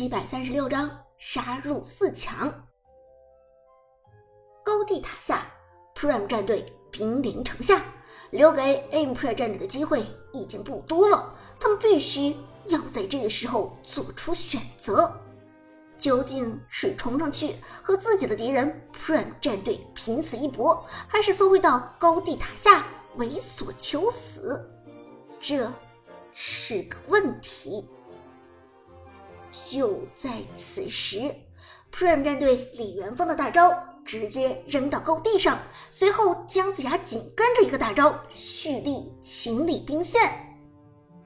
七百三十六章杀入四强。高地塔下，Prime 战队兵临城下，留给 Empire 战队的机会已经不多了。他们必须要在这个时候做出选择：究竟是冲上去和自己的敌人 Prime 战队拼死一搏，还是缩回到高地塔下猥琐求死？这是个问题。就在此时，Prime 战队李元芳的大招直接扔到高地上，随后姜子牙紧跟着一个大招蓄力清理兵线。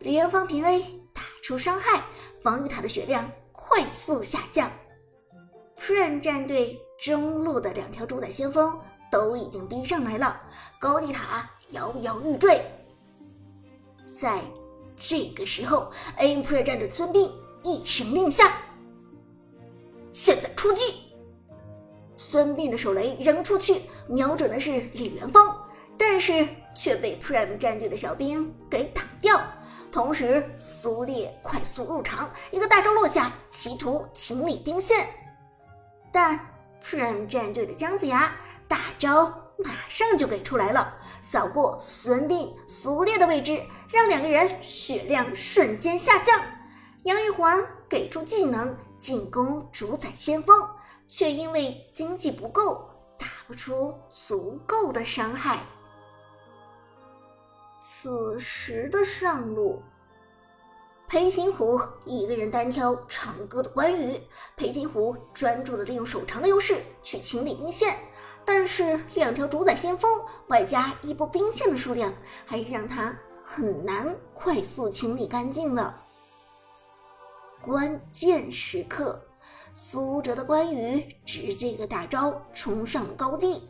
李元芳平 A 打出伤害，防御塔的血量快速下降。Prime 战队中路的两条主宰先锋都已经逼上来了，高地塔摇摇欲坠。在这个时候，Empire 战队孙膑。一声令下，现在出击！孙膑的手雷扔出去，瞄准的是李元芳，但是却被 Prime 战队的小兵给挡掉。同时，苏烈快速入场，一个大招落下，企图清理兵线。但 Prime 战队的姜子牙大招马上就给出来了，扫过孙膑、苏烈的位置，让两个人血量瞬间下降。杨玉环给出技能进攻主宰先锋，却因为经济不够，打不出足够的伤害。此时的上路，裴擒虎一个人单挑长歌的关羽。裴擒虎专注的利用手长的优势去清理兵线，但是两条主宰先锋外加一波兵线的数量，还是让他很难快速清理干净的。关键时刻，苏哲的关羽直接一个大招冲上了高地，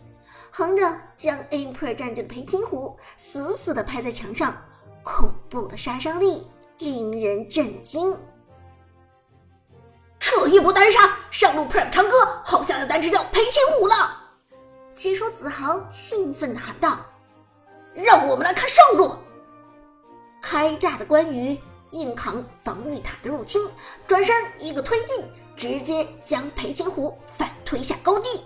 横着将 Empire 战队的裴擒虎死死的拍在墙上，恐怖的杀伤力令人震惊。这一波单杀，上路 Prime 长歌好像要单吃掉裴擒虎了。解说子豪兴奋的喊道：“让我们来看上路，开大的关羽。”硬扛防御塔的入侵，转身一个推进，直接将裴擒虎反推下高地。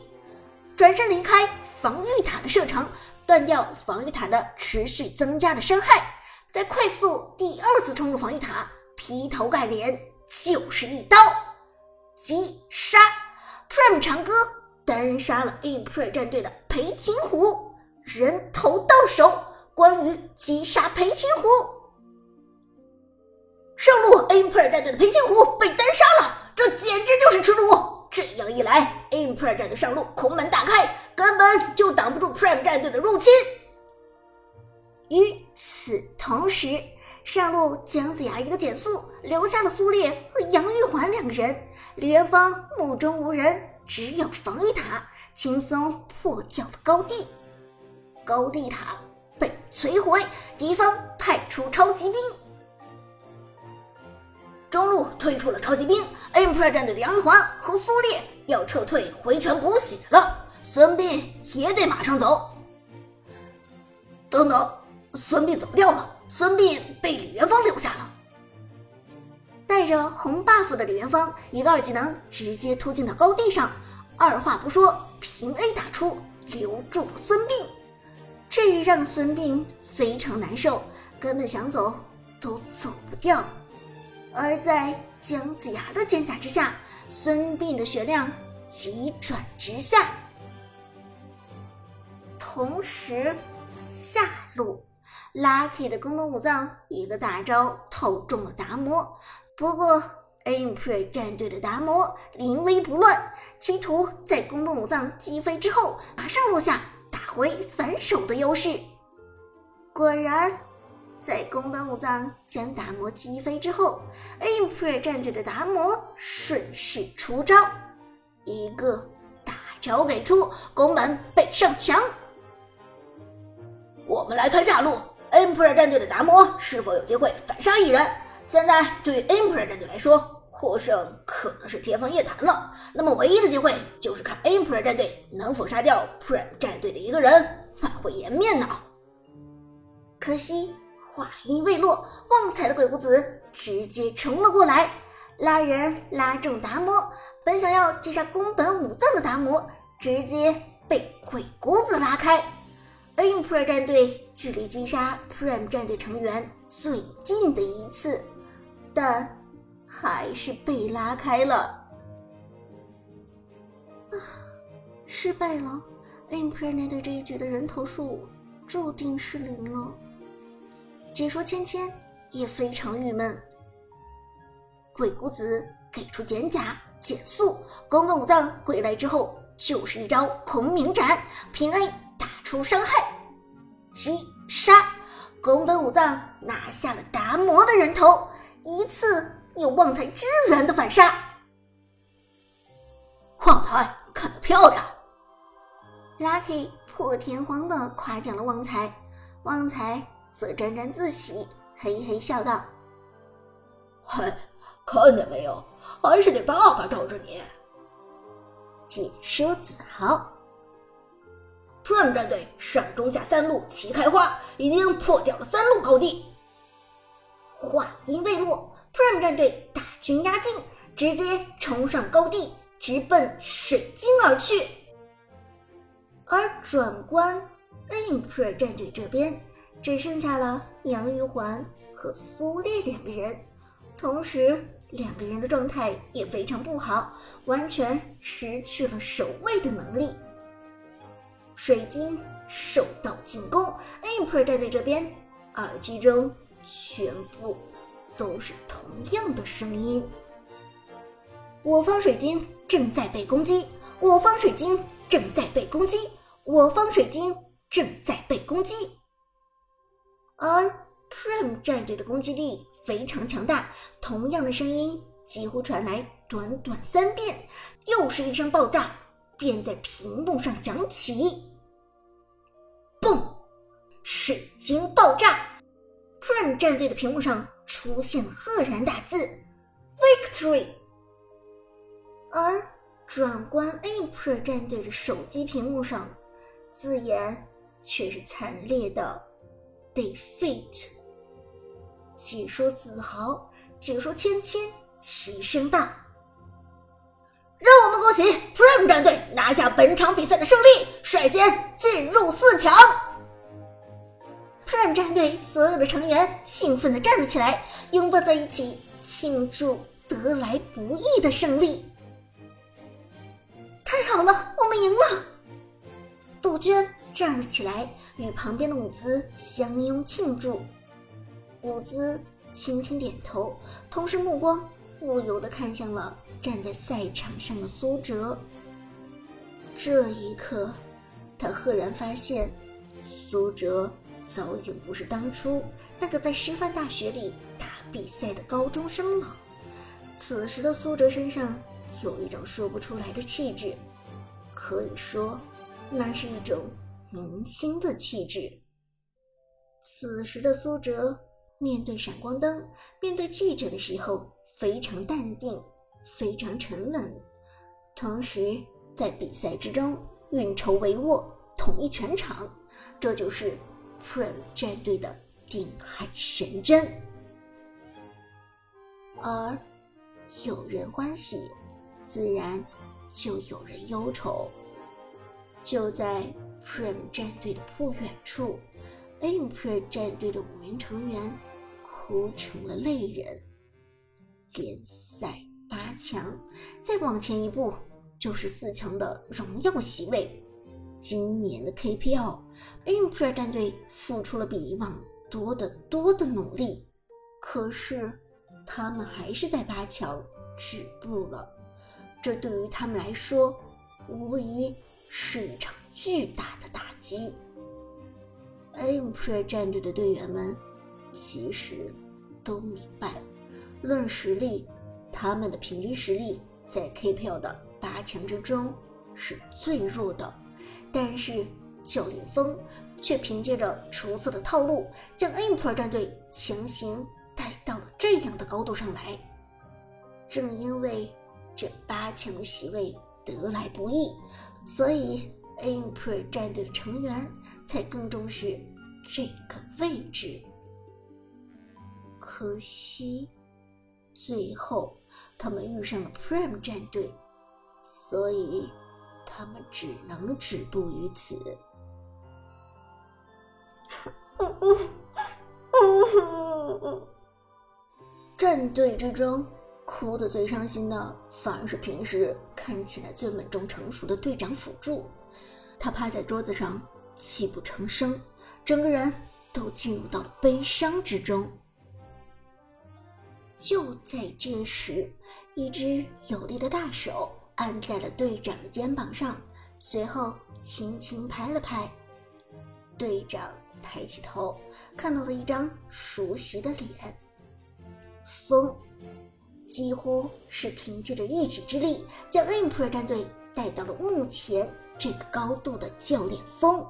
转身离开防御塔的射程，断掉防御塔的持续增加的伤害，再快速第二次冲入防御塔，劈头盖脸就是一刀击杀。Prime 长歌单杀了 Empire 战队的裴擒虎，人头到手，关羽击杀裴擒虎。Imper 战队的裴擒虎被单杀了，这简直就是耻辱！这样一来，Empire 战队上路空门大开，根本就挡不住 Prime 战队的入侵。与此同时，上路姜子牙一个减速，留下了苏烈和杨玉环两个人。李元芳目中无人，只有防御塔，轻松破掉了高地。高地塔被摧毁，敌方派出超级兵。中路推出了超级兵，Empire 战队的杨玉环和苏烈要撤退回泉补血了，孙膑也得马上走。等等，孙膑走不掉了？孙膑被李元芳留下了。带着红 buff 的李元芳，一个二技能直接突进到高地上，二话不说平 A 打出，留住了孙膑。这让孙膑非常难受，根本想走都走不掉。而在姜子牙的肩甲之下，孙膑的血量急转直下。同时，下路 Lucky 的宫本武藏一个大招套中了达摩，不过 Empire 战队的达摩临危不乱，企图在宫本武藏击飞之后马上落下，打回反手的优势。果然。在宫本武藏将达摩击飞之后，Empire 战队的达摩顺势出招，一个大招给出，宫本被上墙。我们来看下路，Empire 战队的达摩是否有机会反杀一人？现在对于 Empire 战队来说，获胜可能是天方夜谭了。那么唯一的机会就是看 Empire 战队能否杀掉 Prime 战队的一个人，挽回颜面呢？可惜。话音未落，旺财的鬼谷子直接冲了过来。拉人拉中达摩，本想要击杀宫本武藏的达摩，直接被鬼谷子拉开。Emperor 战队距离击杀 Prime 战队成员最近的一次，但还是被拉开了。啊，失败了！Emperor 战队这一局的人头数注定是零了。解说芊芊也非常郁闷。鬼谷子给出减甲减速，宫本武藏回来之后就是一招孔明斩，平 A 打出伤害，击杀宫本武藏拿下了达摩的人头，一次有旺财支援的反杀。旺财看得漂亮，Lucky 破天荒的夸奖了旺财，旺财。则沾沾自喜，嘿嘿笑道：“嘿，看见没有，还是得爸爸罩着你。”解说子豪，Prime 战队上中下三路齐开花，已经破掉了三路高地。话音未落，Prime 战队大军压境，直接冲上高地，直奔水晶而去。而转观 Emperor 战队这边。只剩下了杨玉环和苏烈两个人，同时两个人的状态也非常不好，完全失去了守卫的能力。水晶受到进攻，Emperor 战队这边耳机中全部都是同样的声音：我方水晶正在被攻击，我方水晶正在被攻击，我方水晶正在被攻击。而 Prime 战队的攻击力非常强大，同样的声音几乎传来短短三遍，又是一声爆炸，便在屏幕上响起。嘣！水晶爆炸，Prime 战队的屏幕上出现了赫然大字 “Victory”，而转关 a p r i l 战队的手机屏幕上，字眼却是惨烈的。defeat，解说子豪，解说芊芊齐声道：“让我们恭喜 Prime 战队拿下本场比赛的胜利，率先进入四强。”Prime 战队所有的成员兴奋的站了起来，拥抱在一起庆祝得来不易的胜利。太好了，我们赢了！杜鹃。站了起来，与旁边的伍兹相拥庆祝。伍兹轻轻点头，同时目光不由得看向了站在赛场上的苏哲。这一刻，他赫然发现，苏哲早已经不是当初那个在师范大学里打比赛的高中生了。此时的苏哲身上有一种说不出来的气质，可以说，那是一种。明星的气质。此时的苏哲面对闪光灯、面对记者的时候，非常淡定，非常沉稳，同时在比赛之中运筹帷幄，统一全场，这就是 Prime 战队的定海神针。而有人欢喜，自然就有人忧愁。就在。Prime 战队的不远处，Emperor 战队的五名成员哭成了泪人。联赛八强，再往前一步就是四强的荣耀席位。今年的 KPL，Emperor 战队付出了比以往多得多的努力，可是他们还是在八强止步了。这对于他们来说，无疑是一场。巨大的打击。，Ampere 战队的队员们其实都明白，论实力，他们的平均实力在 KPL 的八强之中是最弱的。但是教练峰却凭借着出色的套路，将 Ampere 战队强行带到了这样的高度上来。正因为这八强的席位得来不易，所以。Emperor 战队的成员才更重视这个位置，可惜最后他们遇上了 Prime 战队，所以他们只能止步于此。战队之中，哭得最伤心的反而是平时看起来最稳重成熟的队长辅助。他趴在桌子上，泣不成声，整个人都进入到了悲伤之中。就在这时，一只有力的大手按在了队长的肩膀上，随后轻轻拍了拍。队长抬起头，看到了一张熟悉的脸。风，几乎是凭借着一己之力，将 impro 战队带到了目前这个高度的教练风。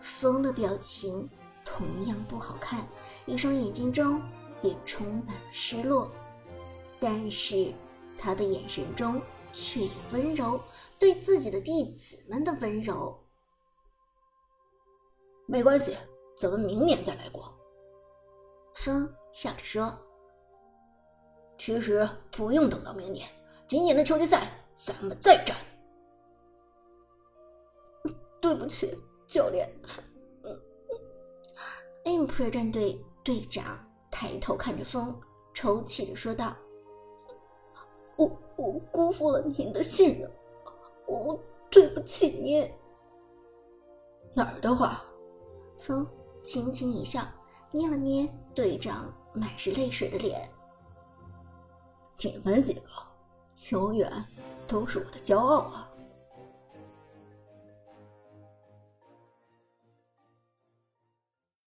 风的表情同样不好看，一双眼睛中也充满了失落，但是他的眼神中却有温柔，对自己的弟子们的温柔。没关系，咱们明年再来过。风笑着说。其实不用等到明年，今年的秋季赛咱们再战。对不起，教练。Emperor 战队队长抬头看着风，抽泣着说道：“我我辜负了您的信任，我对不起您。”哪儿的话？风轻轻一笑，捏了捏队长满是泪水的脸。你们几个永远都是我的骄傲啊！